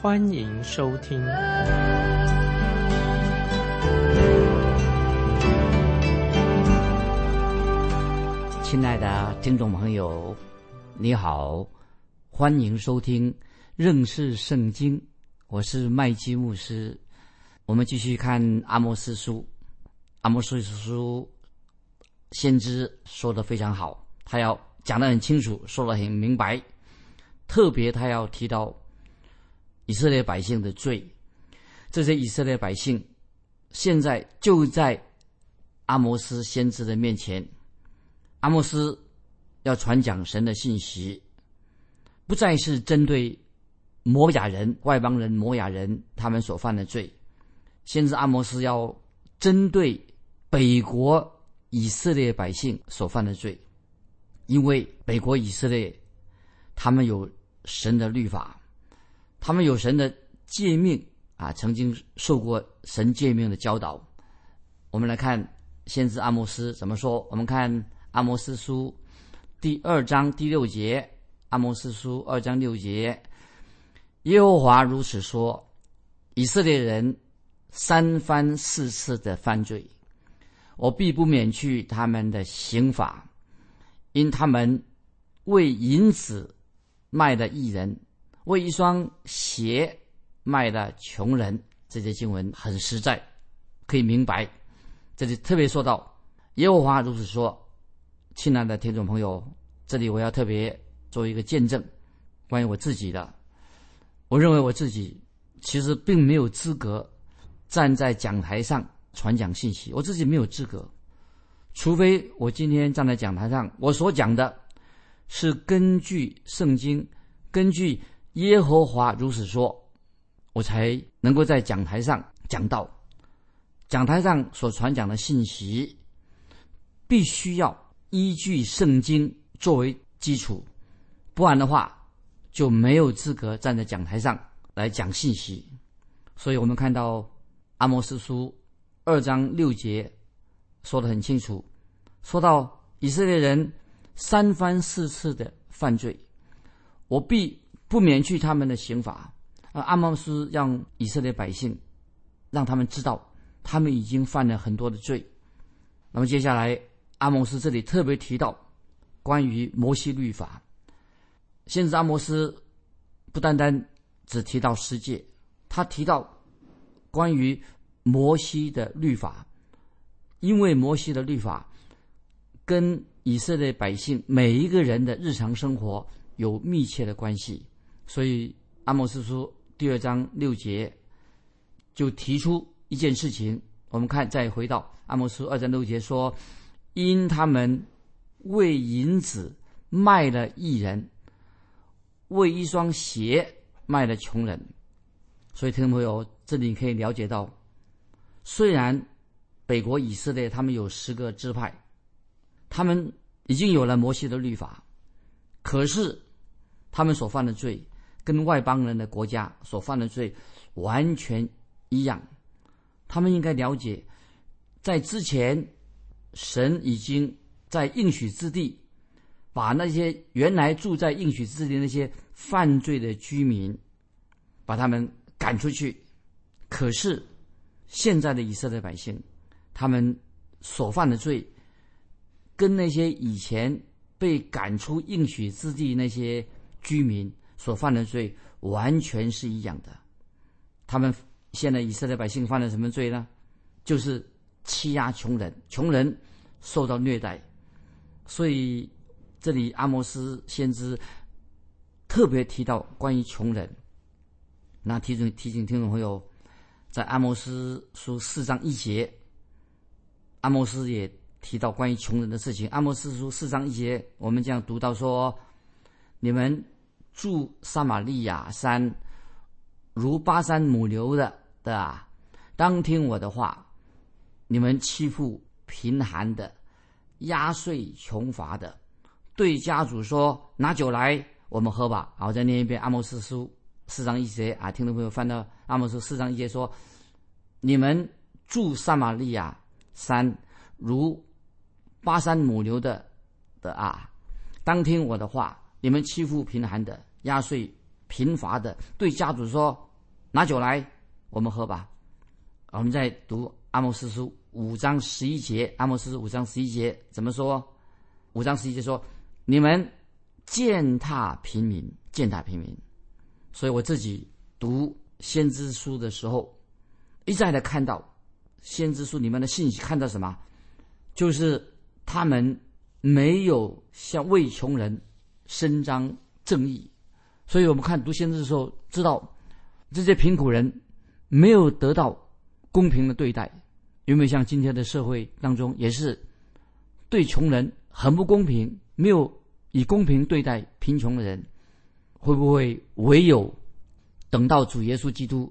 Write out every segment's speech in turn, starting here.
欢迎收听。亲爱的听众朋友，你好，欢迎收听认识圣经，我是麦基牧师。我们继续看阿摩斯书，阿摩斯书先知说的非常好，他要讲的很清楚，说的很明白，特别他要提到以色列百姓的罪，这些以色列百姓现在就在阿摩斯先知的面前。阿莫斯要传讲神的信息，不再是针对摩雅人、外邦人、摩雅人他们所犯的罪。先知阿摩斯要针对北国以色列百姓所犯的罪，因为北国以色列他们有神的律法，他们有神的诫命啊，曾经受过神诫命的教导。我们来看先知阿摩斯怎么说。我们看。阿摩斯书第二章第六节，阿摩斯书二章六节，耶和华如此说：以色列人三番四次的犯罪，我必不免去他们的刑罚，因他们为银子卖了艺人，为一双鞋卖了穷人。这些经文很实在，可以明白。这里特别说到耶和华如此说。亲爱的听众朋友，这里我要特别做一个见证，关于我自己的。我认为我自己其实并没有资格站在讲台上传讲信息，我自己没有资格。除非我今天站在讲台上，我所讲的是根据圣经，根据耶和华如此说，我才能够在讲台上讲到。讲台上所传讲的信息，必须要。依据圣经作为基础，不然的话就没有资格站在讲台上来讲信息。所以我们看到阿摩斯书二章六节说的很清楚，说到以色列人三番四次的犯罪，我必不免去他们的刑罚。而阿摩斯让以色列百姓让他们知道，他们已经犯了很多的罪。那么接下来。阿摩斯这里特别提到关于摩西律法，先知阿摩斯不单单只提到世界，他提到关于摩西的律法，因为摩西的律法跟以色列百姓每一个人的日常生活有密切的关系，所以阿摩斯书第二章六节就提出一件事情，我们看再回到阿摩斯二章六节说。因他们为银子卖了一人，为一双鞋卖了穷人，所以听众朋友，这里可以了解到，虽然北国以色列他们有十个支派，他们已经有了摩西的律法，可是他们所犯的罪跟外邦人的国家所犯的罪完全一样，他们应该了解，在之前。神已经在应许之地，把那些原来住在应许之地那些犯罪的居民，把他们赶出去。可是现在的以色列百姓，他们所犯的罪，跟那些以前被赶出应许之地那些居民所犯的罪完全是一样的。他们现在以色列百姓犯了什么罪呢？就是欺压穷人，穷人。受到虐待，所以这里阿摩斯先知特别提到关于穷人。那提醒提醒听众朋友，在阿摩斯书四章一节，阿摩斯也提到关于穷人的事情。阿摩斯书四章一节，我们这样读到说：“你们住撒玛利亚山，如巴山母牛的的啊，当听我的话，你们欺负贫寒的，压碎穷乏的，对家主说：“拿酒来，我们喝吧。”好，再念一遍《阿摩斯书》四章一节啊，听众朋友翻到《阿摩斯》四章一节说：“你们住撒玛利亚山，如巴山母牛的的啊，当听我的话，你们欺负贫寒的，压岁贫乏的，对家主说：拿酒来，我们喝吧。”我们再读《阿摩斯书》五章十一节，《阿摩斯书》五章十一节怎么说？五章十一节说：“你们践踏平民，践踏平民。”所以我自己读先知书的时候，一再的看到先知书里面的信息，看到什么？就是他们没有向为穷人伸张正义。所以我们看读先知的时候，知道这些贫苦人没有得到。公平的对待，有没有像今天的社会当中也是对穷人很不公平？没有以公平对待贫穷的人，会不会唯有等到主耶稣基督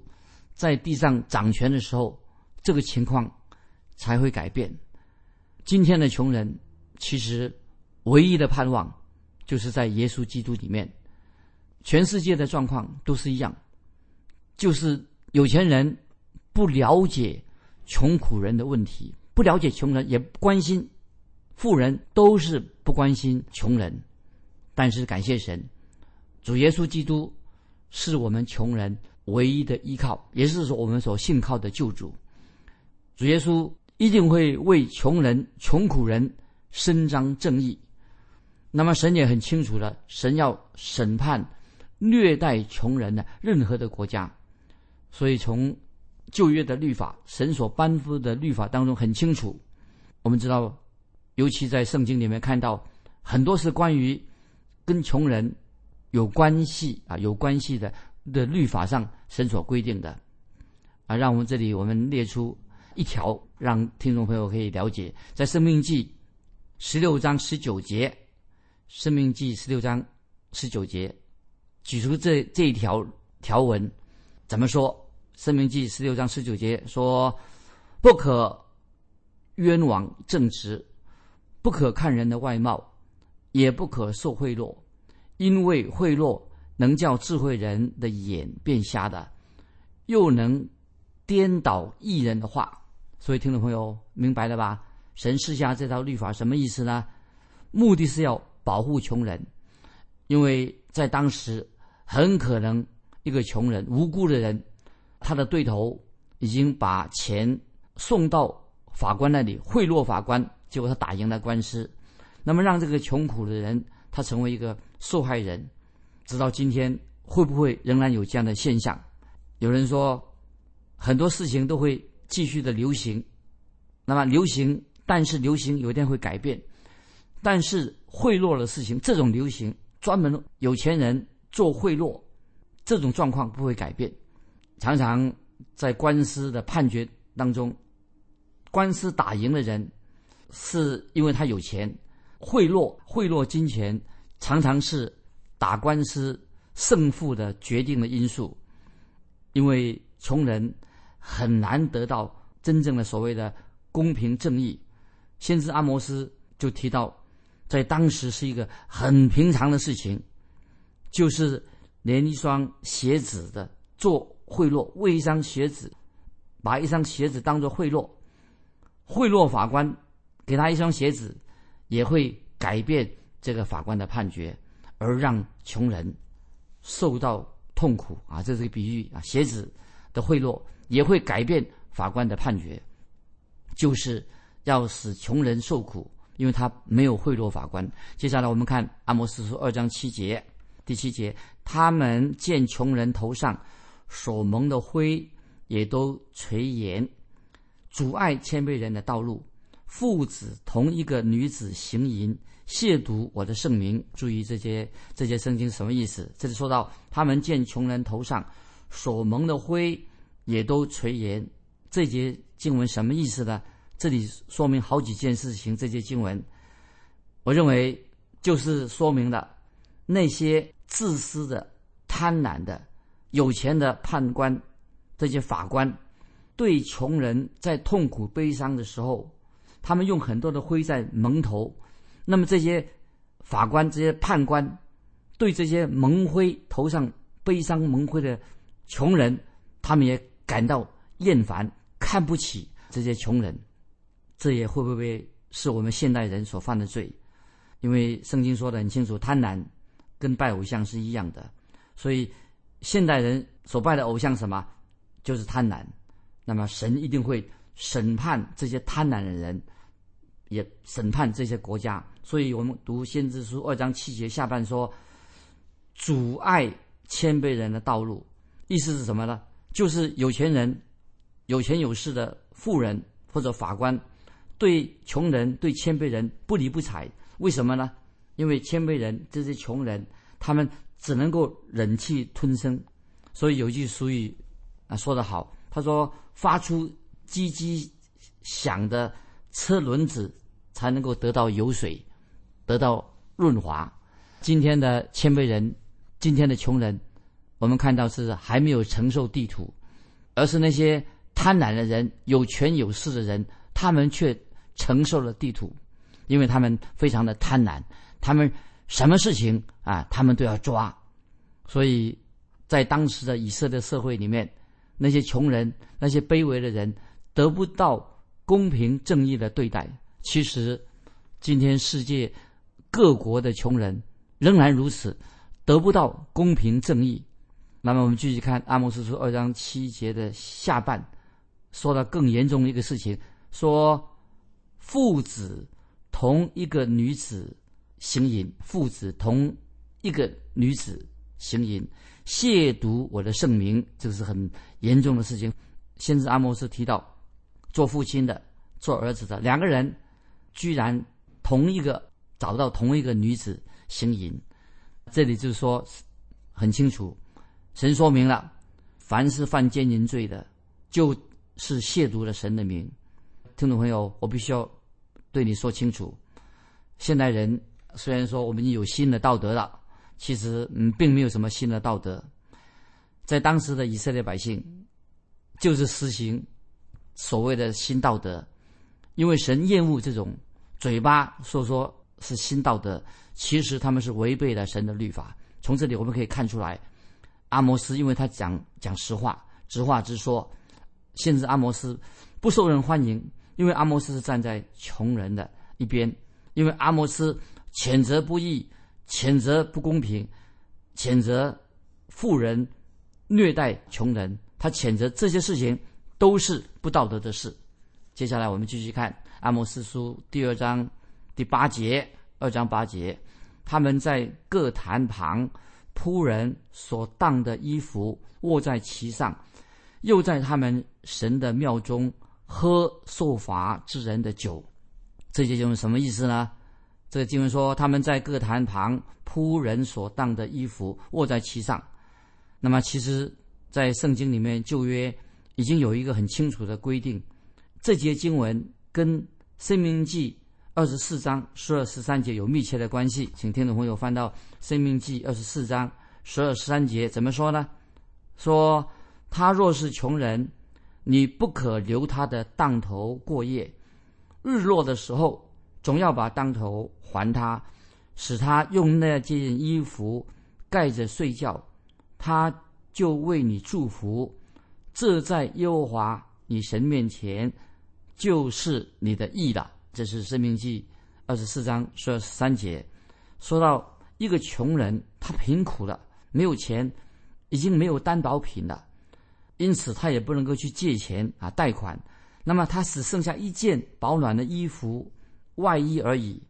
在地上掌权的时候，这个情况才会改变？今天的穷人其实唯一的盼望就是在耶稣基督里面。全世界的状况都是一样，就是有钱人。不了解穷苦人的问题，不了解穷人，也不关心富人，都是不关心穷人。但是感谢神，主耶稣基督是我们穷人唯一的依靠，也是说我们所信靠的救主。主耶稣一定会为穷人、穷苦人伸张正义。那么神也很清楚了，神要审判虐待穷人的任何的国家。所以从旧约的律法，神所颁布的律法当中很清楚。我们知道，尤其在圣经里面看到很多是关于跟穷人有关系啊有关系的的律法上神所规定的啊。让我们这里我们列出一条，让听众朋友可以了解，在《生命记》十六章十九节，《生命记》十六章十九节举出这这一条条文怎么说？生命记十六章十九节说：“不可冤枉正直，不可看人的外貌，也不可受贿赂，因为贿赂能叫智慧人的眼变瞎的，又能颠倒异人的话。”所以，听众朋友明白了吧？神施下这套律法什么意思呢？目的是要保护穷人，因为在当时很可能一个穷人、无辜的人。他的对头已经把钱送到法官那里贿赂法官，结果他打赢了官司。那么让这个穷苦的人他成为一个受害人，直到今天会不会仍然有这样的现象？有人说很多事情都会继续的流行，那么流行，但是流行有一天会改变。但是贿赂的事情，这种流行专门有钱人做贿赂，这种状况不会改变。常常在官司的判决当中，官司打赢的人，是因为他有钱，贿赂贿赂金钱，常常是打官司胜负的决定的因素。因为穷人很难得到真正的所谓的公平正义。先知阿摩斯就提到，在当时是一个很平常的事情，就是连一双鞋子的做。贿赂为一双鞋子，把一双鞋子当做贿赂，贿赂法官给他一双鞋子，也会改变这个法官的判决，而让穷人受到痛苦啊！这是个比喻啊，鞋子的贿赂也会改变法官的判决，就是要使穷人受苦，因为他没有贿赂法官。接下来我们看阿摩斯书二章七节，第七节，他们见穷人头上。所蒙的灰也都垂涎，阻碍谦卑人的道路。父子同一个女子行淫，亵渎我的圣名。注意这些这些圣经什么意思？这里说到他们见穷人头上所蒙的灰也都垂涎，这节经文什么意思呢？这里说明好几件事情。这些经文，我认为就是说明了那些自私的、贪婪的。有钱的判官这些法官对穷人在痛苦悲伤的时候，他们用很多的灰在蒙头。那么这些法官、这些判官对这些蒙灰头上悲伤蒙灰的穷人，他们也感到厌烦，看不起这些穷人。这也会不会是我们现代人所犯的罪？因为圣经说的很清楚，贪婪跟拜偶像是一样的，所以现代人所拜的偶像什么，就是贪婪。那么神一定会审判这些贪婪的人，也审判这些国家。所以我们读先知书二章七节下半说，阻碍谦卑人的道路，意思是什么呢？就是有钱人、有钱有势的富人或者法官，对穷人、对谦卑人不理不睬。为什么呢？因为谦卑人这些穷人，他们只能够忍气吞声。所以有句俗语啊，说得好，他说：“发出唧唧响的车轮子，才能够得到油水，得到润滑。”今天的谦卑人，今天的穷人，我们看到是还没有承受地土，而是那些贪婪的人、有权有势的人，他们却承受了地土。因为他们非常的贪婪，他们什么事情啊，他们都要抓，所以在当时的以色列社会里面，那些穷人、那些卑微的人得不到公平正义的对待。其实，今天世界各国的穷人仍然如此，得不到公平正义。那么，我们继续看阿摩斯书二章七节的下半，说到更严重的一个事情，说父子。同一个女子行淫，父子同一个女子行淫，亵渎我的圣名，这是很严重的事情。先知阿摩斯提到，做父亲的、做儿子的两个人，居然同一个找到同一个女子行淫，这里就是说很清楚，神说明了，凡是犯奸淫罪的，就是亵渎了神的名。听众朋友，我必须要。对你说清楚，现代人虽然说我们已经有新的道德了，其实嗯，并没有什么新的道德。在当时的以色列百姓，就是实行所谓的新道德，因为神厌恶这种嘴巴说说是新道德，其实他们是违背了神的律法。从这里我们可以看出来，阿摩斯因为他讲讲实话，直话直说，限制阿摩斯不受人欢迎。因为阿摩斯是站在穷人的一边，因为阿摩斯谴责不义，谴责不公平，谴责富人虐待穷人，他谴责这些事情都是不道德的事。接下来我们继续看阿摩斯书第二章第八节，二章八节，他们在各坛旁铺人所当的衣服，卧在其上，又在他们神的庙中。喝受罚之人的酒，这些就是什么意思呢？这个经文说，他们在各坛旁铺人所当的衣服，卧在其上。那么，其实，在圣经里面旧约已经有一个很清楚的规定，这节经文跟《生命记》二十四章十二十三节有密切的关系。请听众朋友翻到《生命记》二十四章十二十三节，怎么说呢？说他若是穷人。你不可留他的当头过夜，日落的时候总要把当头还他，使他用那件衣服盖着睡觉，他就为你祝福。这在耶和华你神面前就是你的义了。这是《生命记》二十四章说三节，说到一个穷人，他贫苦了，没有钱，已经没有担保品了。因此，他也不能够去借钱啊，贷款。那么，他只剩下一件保暖的衣服、外衣而已。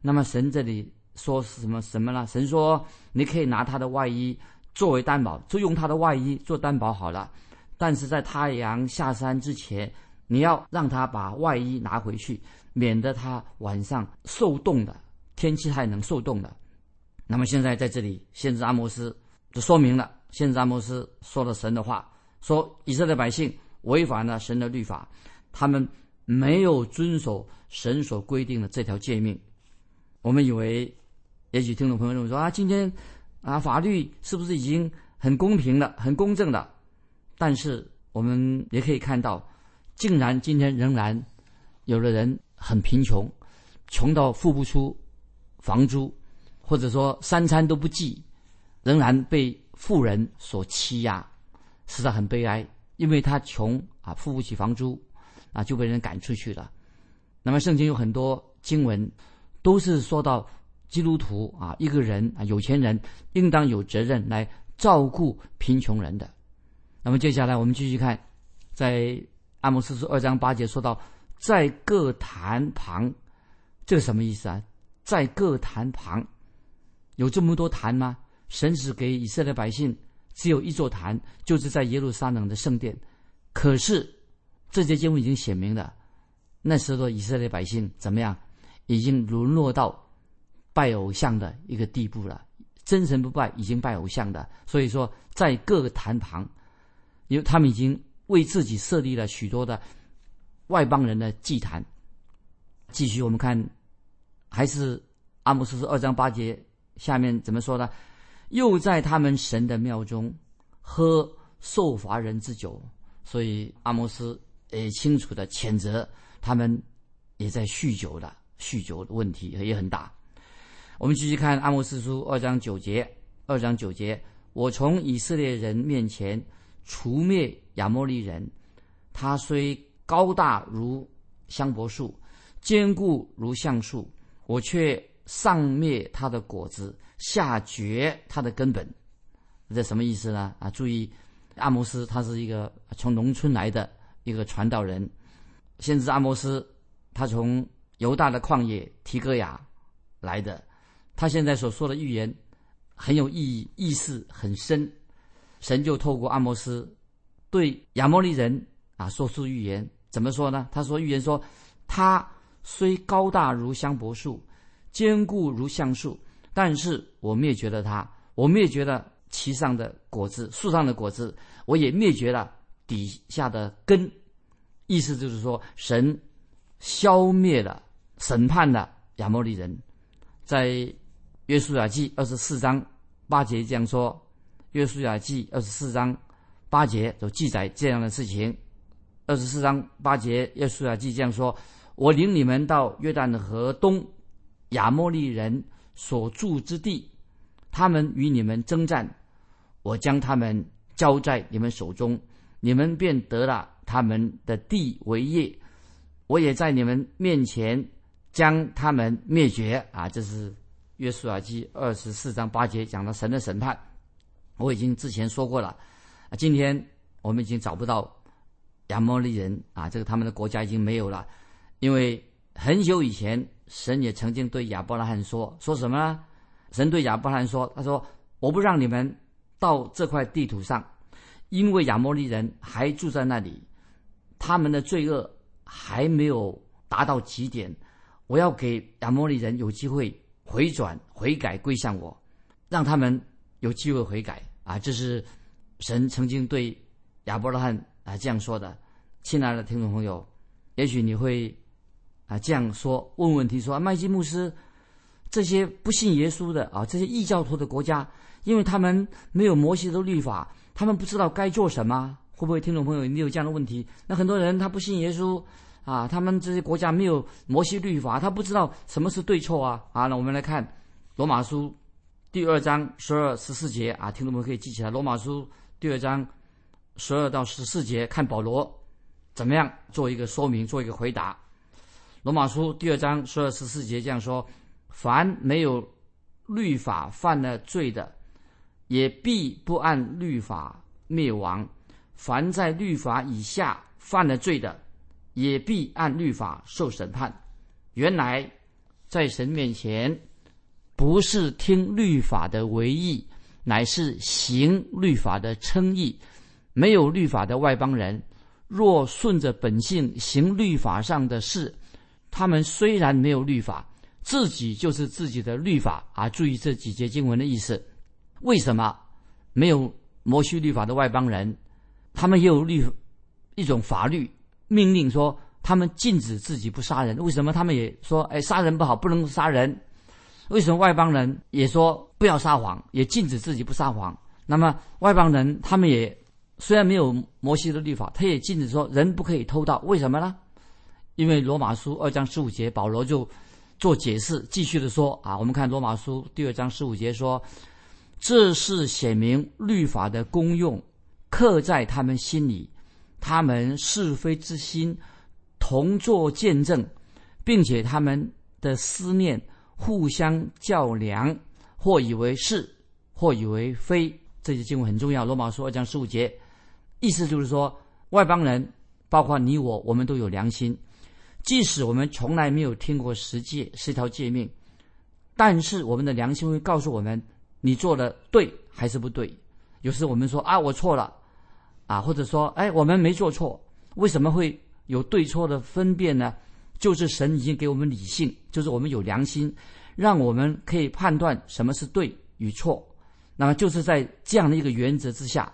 那么，神这里说是什么什么呢？神说，你可以拿他的外衣作为担保，就用他的外衣做担保好了。但是在太阳下山之前，你要让他把外衣拿回去，免得他晚上受冻的。天气太冷，受冻的。那么，现在在这里，先知阿摩斯就说明了，先知阿摩斯说了神的话。说以色列百姓违反了神的律法，他们没有遵守神所规定的这条诫命。我们以为，也许听众朋友认为说啊，今天啊，法律是不是已经很公平了、很公正了？但是我们也可以看到，竟然今天仍然有的人很贫穷，穷到付不出房租，或者说三餐都不济，仍然被富人所欺压，实在很悲哀。因为他穷啊，付不起房租，啊就被人赶出去了。那么圣经有很多经文，都是说到基督徒啊，一个人啊，有钱人应当有责任来照顾贫穷人的。那么接下来我们继续看，在阿摩斯书二章八节说到，在各坛旁，这什么意思啊？在各坛旁，有这么多坛吗？神只给以色列百姓只有一座坛，就是在耶路撒冷的圣殿。可是这节经文已经写明了，那时候以色列百姓怎么样？已经沦落到拜偶像的一个地步了。真神不拜，已经拜偶像的。所以说，在各个坛旁。因为他们已经为自己设立了许多的外邦人的祭坛。继续，我们看，还是阿摩斯二章八节下面怎么说呢？又在他们神的庙中喝受罚人之酒。所以阿摩斯呃清楚的谴责他们也在酗酒的，酗酒的问题也很大。我们继续看阿摩斯书二章九节，二章九节，我从以色列人面前。除灭亚摩利人，他虽高大如香柏树，坚固如橡树，我却上灭他的果子，下绝他的根本。这什么意思呢？啊，注意，阿摩斯他是一个从农村来的一个传道人，先知阿摩斯，他从犹大的旷野提戈亚来的，他现在所说的预言很有意义，意思很深。神就透过阿摩斯对亚摩利人啊说出预言，怎么说呢？他说预言说，他虽高大如香柏树，坚固如橡树，但是我灭绝了他，我灭绝了其上的果子，树上的果子，我也灭绝了底下的根。意思就是说，神消灭了、审判了亚摩利人。在约书亚记二十四章八节这样说。约书亚记二十四章八节有记载这样的事情。二十四章八节，约书亚记这样说：“我领你们到约旦河东亚摩利人所住之地，他们与你们征战，我将他们交在你们手中，你们便得了他们的地为业。我也在你们面前将他们灭绝。”啊，这是约书亚记二十四章八节讲的神的审判。我已经之前说过了，今天我们已经找不到亚摩利人啊，这个他们的国家已经没有了，因为很久以前神也曾经对亚伯拉罕说，说什么呢？神对亚伯拉罕说，他说我不让你们到这块地图上，因为亚摩利人还住在那里，他们的罪恶还没有达到极点，我要给亚摩利人有机会回转悔改归向我，让他们。有机会悔改啊！这是神曾经对亚伯拉罕啊这样说的。亲爱的听众朋友，也许你会啊这样说，问问题说：麦基牧师，这些不信耶稣的啊，这些异教徒的国家，因为他们没有摩西的律法，他们不知道该做什么。会不会听众朋友你有这样的问题？那很多人他不信耶稣啊，他们这些国家没有摩西律法，他不知道什么是对错啊啊！那我们来看罗马书。第二章十二十四节啊，听众朋友可以记起来。罗马书第二章十二到十四节，看保罗怎么样做一个说明，做一个回答。罗马书第二章十二十四节这样说：凡没有律法犯了罪的，也必不按律法灭亡；凡在律法以下犯了罪的，也必按律法受审判。原来在神面前。不是听律法的为义，乃是行律法的称义。没有律法的外邦人，若顺着本性行律法上的事，他们虽然没有律法，自己就是自己的律法啊！注意这几节经文的意思。为什么没有摩西律法的外邦人，他们也有律一种法律命令说他们禁止自己不杀人？为什么他们也说哎杀人不好，不能杀人？为什么外邦人也说不要撒谎，也禁止自己不撒谎？那么外邦人他们也虽然没有摩西的律法，他也禁止说人不可以偷盗。为什么呢？因为罗马书二章十五节，保罗就做解释，继续的说啊，我们看罗马书第二章十五节说，这是显明律法的功用，刻在他们心里，他们是非之心同作见证，并且他们的思念互相较量，或以为是，或以为非。这些经文很重要。罗马书二章十五节，意思就是说，外邦人，包括你我，我们都有良心。即使我们从来没有听过十诫、十条诫命，但是我们的良心会告诉我们，你做的对还是不对。有时我们说啊，我错了，啊，或者说，哎，我们没做错。为什么会有对错的分辨呢？就是神已经给我们理性，就是我们有良心，让我们可以判断什么是对与错。那么就是在这样的一个原则之下，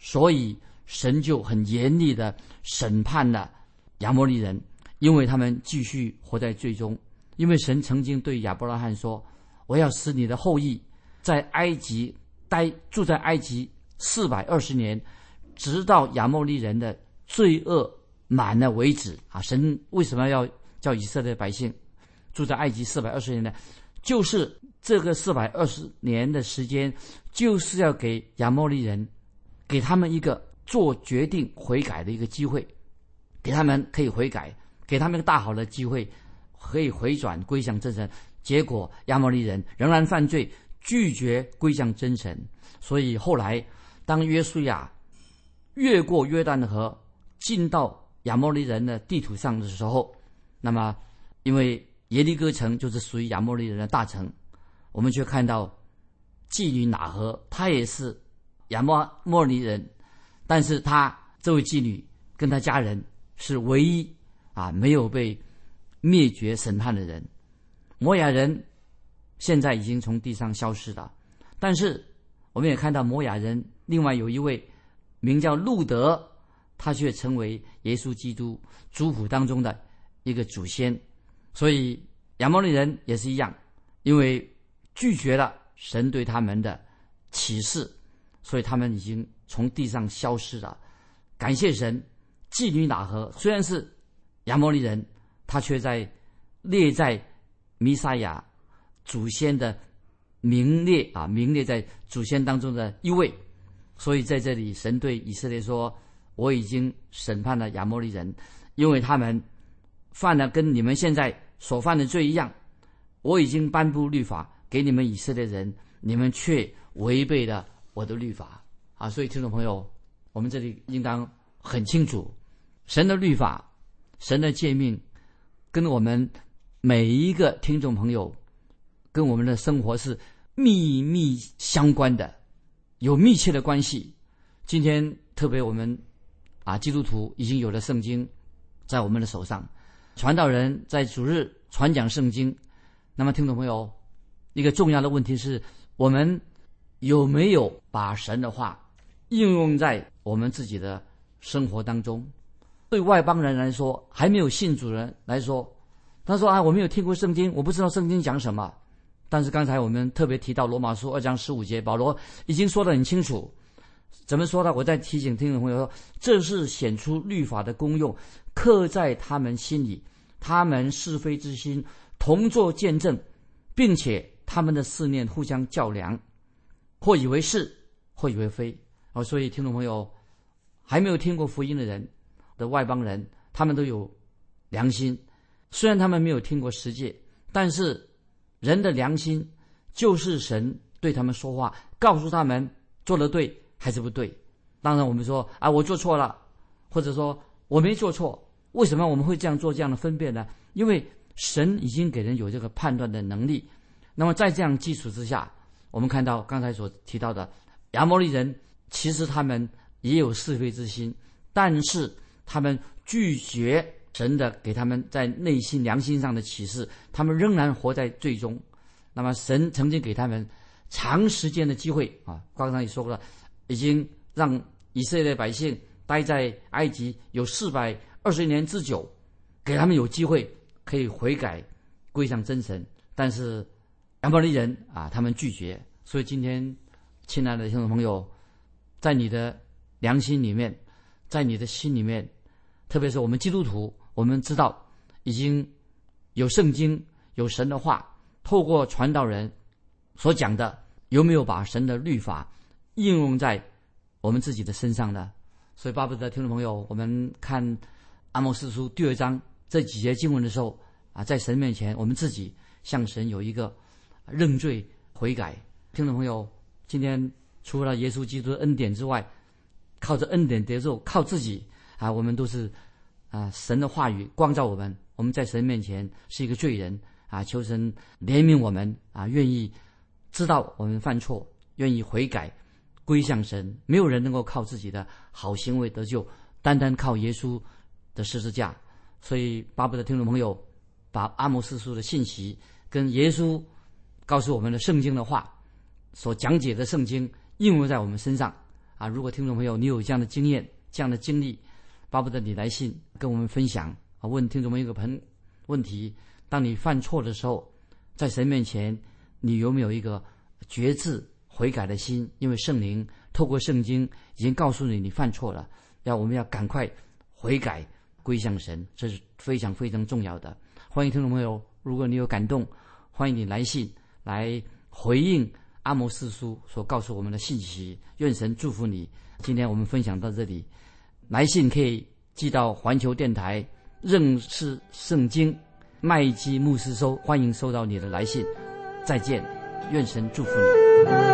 所以神就很严厉的审判了亚摩利人，因为他们继续活在罪中。因为神曾经对亚伯拉罕说：“我要使你的后裔在埃及待住在埃及四百二十年，直到亚摩利人的罪恶满了为止。”啊，神为什么要叫以色列百姓住在埃及四百二十年呢？就是。这个四百二十年的时间，就是要给亚摩利人，给他们一个做决定悔改的一个机会，给他们可以悔改，给他们一个大好的机会，可以回转归向真神。结果亚摩利人仍然犯罪，拒绝归向真神。所以后来，当约书亚越过约旦河，进到亚摩利人的地图上的时候，那么因为耶利哥城就是属于亚摩利人的大城。我们却看到妓女哪和，她也是亚摩莫尼人，但是她这位妓女跟她家人是唯一啊没有被灭绝审判的人。摩亚人现在已经从地上消失了，但是我们也看到摩亚人另外有一位名叫路德，他却成为耶稣基督族谱当中的一个祖先。所以亚摩利人也是一样，因为。拒绝了神对他们的启示，所以他们已经从地上消失了。感谢神，妓女哪和虽然是亚摩利人，他却在列在弥撒亚祖先的名列啊，名列在祖先当中的一位。所以在这里，神对以色列说：“我已经审判了亚摩利人，因为他们犯了跟你们现在所犯的罪一样。我已经颁布律法。”给你们以色列人，你们却违背了我的律法啊！所以听众朋友，我们这里应当很清楚，神的律法、神的诫命，跟我们每一个听众朋友，跟我们的生活是密密相关的，有密切的关系。今天特别我们啊，基督徒已经有了圣经在我们的手上，传道人在主日传讲圣经，那么听众朋友。一个重要的问题是我们有没有把神的话应用在我们自己的生活当中？对外邦人来说，还没有信主人来说，他说：“啊，我没有听过圣经，我不知道圣经讲什么。”但是刚才我们特别提到罗马书二章十五节，保罗已经说得很清楚。怎么说呢？我再提醒听众朋友说：“这是显出律法的功用，刻在他们心里，他们是非之心同作见证，并且。”他们的思念互相较量，或以为是，或以为非。哦，所以听众朋友，还没有听过福音的人的外邦人，他们都有良心。虽然他们没有听过十诫，但是人的良心就是神对他们说话，告诉他们做的对还是不对。当然，我们说啊，我做错了，或者说我没做错，为什么我们会这样做这样的分辨呢？因为神已经给人有这个判断的能力。那么在这样基础之下，我们看到刚才所提到的亚摩利人，其实他们也有是非之心，但是他们拒绝神的给他们在内心良心上的启示，他们仍然活在最终。那么神曾经给他们长时间的机会啊，刚才也说过了，已经让以色列百姓待在埃及有四百二十年之久，给他们有机会可以悔改归向真神，但是。亚摩利人啊，他们拒绝。所以今天，亲爱的听众朋友，在你的良心里面，在你的心里面，特别是我们基督徒，我们知道已经有圣经、有神的话，透过传道人所讲的，有没有把神的律法应用在我们自己的身上呢？所以，巴不得听众朋友，我们看阿摩斯书第二章这几节经文的时候啊，在神面前，我们自己向神有一个认罪悔改。听众朋友，今天除了耶稣基督的恩典之外，靠着恩典得救，靠自己啊，我们都是啊，神的话语光照我们。我们在神面前是一个罪人啊，求神怜悯我们啊，愿意知道我们犯错，愿意悔改归向神。没有人能够靠自己的好行为得救，单单靠耶稣的十字架。所以，巴不得听众朋友把阿摩斯书的信息跟耶稣告诉我们的圣经的话所讲解的圣经应用在我们身上。啊，如果听众朋友你有这样的经验、这样的经历，巴不得你来信跟我们分享啊。问听众朋友一个朋问题：当你犯错的时候，在神面前，你有没有一个觉知悔改的心？因为圣灵透过圣经已经告诉你，你犯错了，要我们要赶快悔改归向神，这是非常非常重要的。欢迎听众朋友，如果你有感动，欢迎你来信来回应。阿摩斯书所告诉我们的信息，愿神祝福你。今天我们分享到这里，来信可以寄到环球电台认识圣经麦基牧师收，欢迎收到你的来信。再见，愿神祝福你。